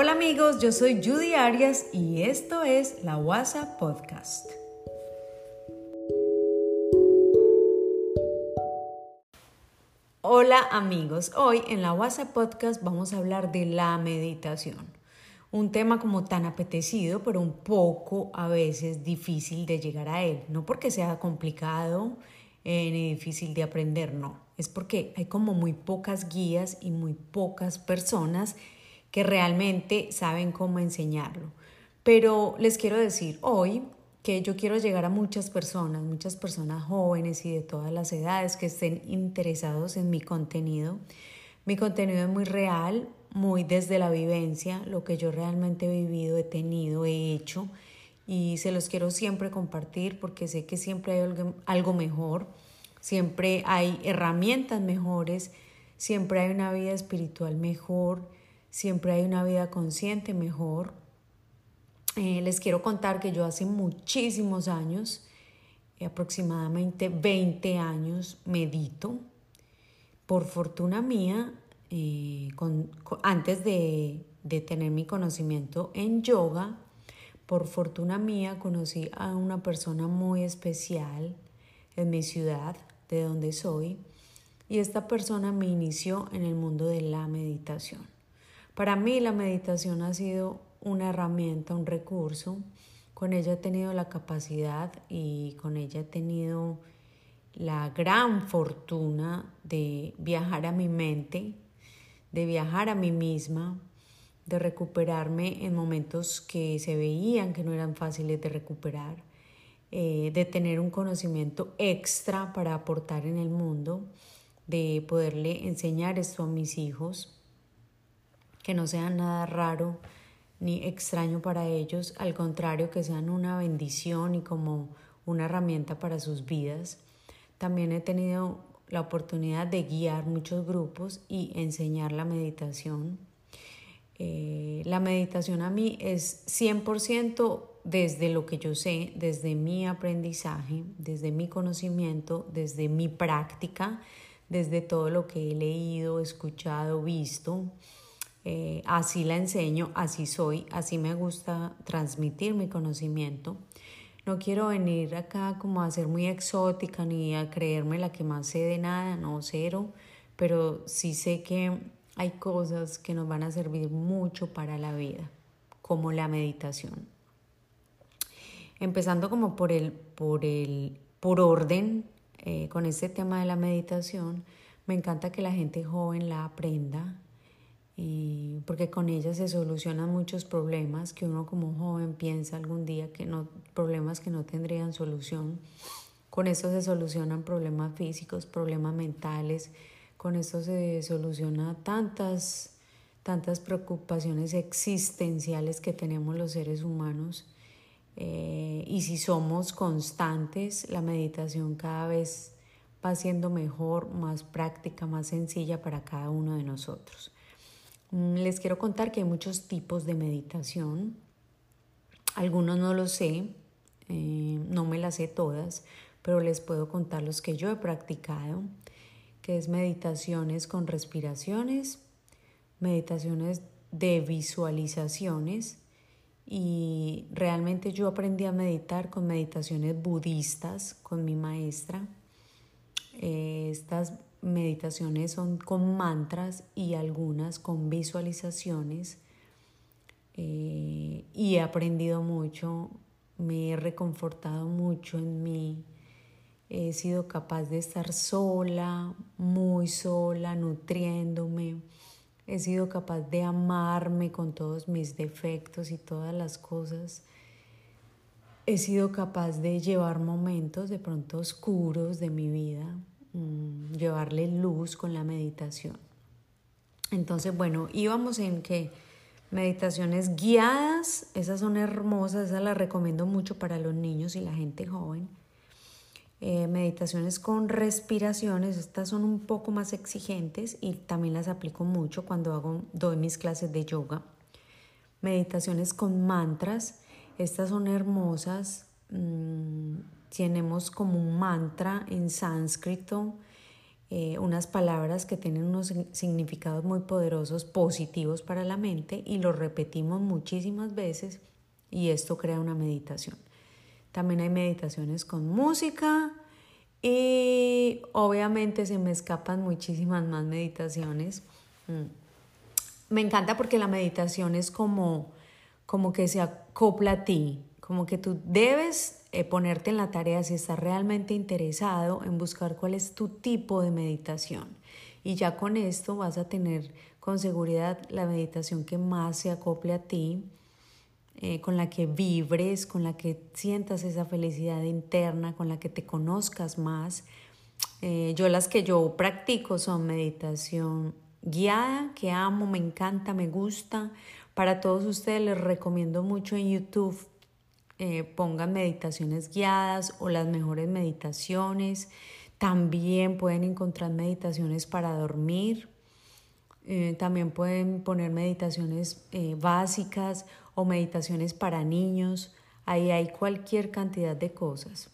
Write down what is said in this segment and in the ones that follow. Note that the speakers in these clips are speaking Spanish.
Hola amigos, yo soy Judy Arias y esto es la WhatsApp Podcast. Hola amigos, hoy en la WhatsApp Podcast vamos a hablar de la meditación. Un tema como tan apetecido, pero un poco a veces difícil de llegar a él. No porque sea complicado eh, ni difícil de aprender, no. Es porque hay como muy pocas guías y muy pocas personas que realmente saben cómo enseñarlo. Pero les quiero decir hoy que yo quiero llegar a muchas personas, muchas personas jóvenes y de todas las edades que estén interesados en mi contenido. Mi contenido es muy real, muy desde la vivencia, lo que yo realmente he vivido, he tenido, he hecho y se los quiero siempre compartir porque sé que siempre hay algo, algo mejor, siempre hay herramientas mejores, siempre hay una vida espiritual mejor siempre hay una vida consciente mejor. Eh, les quiero contar que yo hace muchísimos años, aproximadamente 20 años, medito. Por fortuna mía, eh, antes de, de tener mi conocimiento en yoga, por fortuna mía conocí a una persona muy especial en mi ciudad, de donde soy, y esta persona me inició en el mundo de la meditación. Para mí la meditación ha sido una herramienta, un recurso. Con ella he tenido la capacidad y con ella he tenido la gran fortuna de viajar a mi mente, de viajar a mí misma, de recuperarme en momentos que se veían que no eran fáciles de recuperar, eh, de tener un conocimiento extra para aportar en el mundo, de poderle enseñar esto a mis hijos que no sean nada raro ni extraño para ellos, al contrario, que sean una bendición y como una herramienta para sus vidas. También he tenido la oportunidad de guiar muchos grupos y enseñar la meditación. Eh, la meditación a mí es 100% desde lo que yo sé, desde mi aprendizaje, desde mi conocimiento, desde mi práctica, desde todo lo que he leído, escuchado, visto. Eh, así la enseño, así soy, así me gusta transmitir mi conocimiento. No quiero venir acá como a ser muy exótica ni a creerme la que más sé de nada, no cero, pero sí sé que hay cosas que nos van a servir mucho para la vida, como la meditación. Empezando como por el, por el, por orden, eh, con este tema de la meditación, me encanta que la gente joven la aprenda, porque con ella se solucionan muchos problemas que uno como joven piensa algún día que no, problemas que no tendrían solución. Con esto se solucionan problemas físicos, problemas mentales, con esto se soluciona tantas, tantas preocupaciones existenciales que tenemos los seres humanos. Eh, y si somos constantes, la meditación cada vez va siendo mejor, más práctica, más sencilla para cada uno de nosotros. Mm, les quiero contar que hay muchos tipos de meditación. Algunos no los sé, eh, no me las sé todas, pero les puedo contar los que yo he practicado, que es meditaciones con respiraciones, meditaciones de visualizaciones y realmente yo aprendí a meditar con meditaciones budistas con mi maestra. Eh, estas meditaciones son con mantras y algunas con visualizaciones. Eh, y he aprendido mucho, me he reconfortado mucho en mí. He sido capaz de estar sola, muy sola, nutriéndome. He sido capaz de amarme con todos mis defectos y todas las cosas. He sido capaz de llevar momentos de pronto oscuros de mi vida, Mm, llevarle luz con la meditación. Entonces, bueno, íbamos en que meditaciones guiadas, esas son hermosas, esas las recomiendo mucho para los niños y la gente joven. Eh, meditaciones con respiraciones, estas son un poco más exigentes y también las aplico mucho cuando hago, doy mis clases de yoga. Meditaciones con mantras, estas son hermosas. Mm, tenemos como un mantra en sánscrito eh, unas palabras que tienen unos significados muy poderosos, positivos para la mente y los repetimos muchísimas veces y esto crea una meditación. También hay meditaciones con música y obviamente se me escapan muchísimas más meditaciones. Mm. Me encanta porque la meditación es como, como que se acopla a ti, como que tú debes eh, ponerte en la tarea si estás realmente interesado en buscar cuál es tu tipo de meditación. Y ya con esto vas a tener con seguridad la meditación que más se acople a ti, eh, con la que vibres, con la que sientas esa felicidad interna, con la que te conozcas más. Eh, yo las que yo practico son meditación guiada, que amo, me encanta, me gusta. Para todos ustedes les recomiendo mucho en YouTube eh, pongan meditaciones guiadas o las mejores meditaciones. También pueden encontrar meditaciones para dormir. Eh, también pueden poner meditaciones eh, básicas o meditaciones para niños. Ahí hay cualquier cantidad de cosas.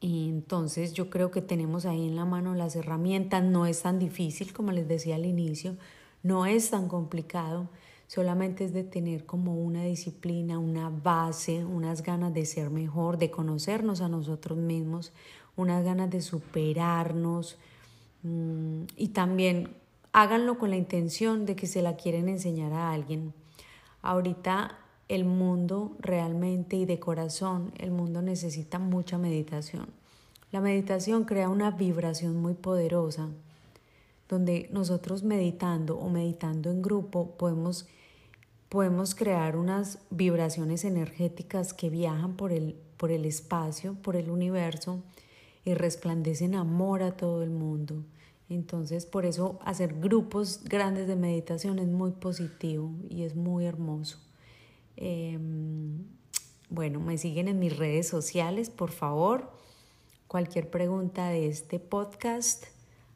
Entonces yo creo que tenemos ahí en la mano las herramientas. No es tan difícil como les decía al inicio. No es tan complicado solamente es de tener como una disciplina, una base, unas ganas de ser mejor, de conocernos a nosotros mismos, unas ganas de superarnos mm, y también háganlo con la intención de que se la quieren enseñar a alguien. Ahorita el mundo realmente y de corazón, el mundo necesita mucha meditación. La meditación crea una vibración muy poderosa donde nosotros meditando o meditando en grupo podemos podemos crear unas vibraciones energéticas que viajan por el, por el espacio, por el universo y resplandecen amor a todo el mundo. Entonces, por eso hacer grupos grandes de meditación es muy positivo y es muy hermoso. Em, bueno, me siguen en mis redes sociales, por favor. Cualquier pregunta de este podcast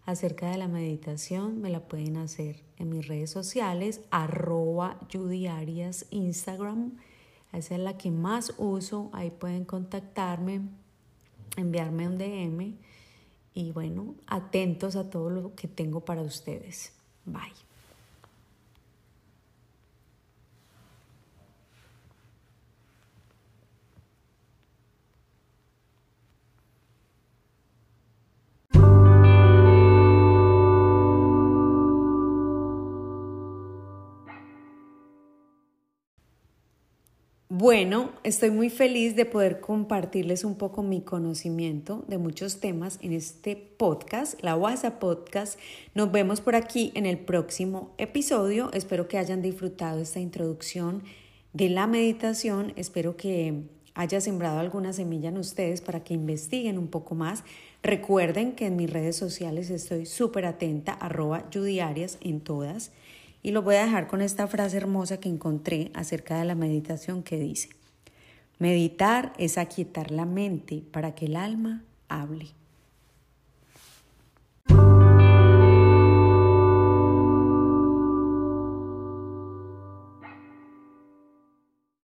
acerca de la meditación me la pueden hacer en mis redes sociales, arroba yudiarias Instagram. Esa es la que más uso. Ahí pueden contactarme, enviarme un DM y bueno, atentos a todo lo que tengo para ustedes. Bye. Bueno, estoy muy feliz de poder compartirles un poco mi conocimiento de muchos temas en este podcast, la WhatsApp Podcast. Nos vemos por aquí en el próximo episodio. Espero que hayan disfrutado esta introducción de la meditación. Espero que haya sembrado alguna semilla en ustedes para que investiguen un poco más. Recuerden que en mis redes sociales estoy súper atenta, arroba en todas. Y lo voy a dejar con esta frase hermosa que encontré acerca de la meditación que dice, meditar es aquietar la mente para que el alma hable.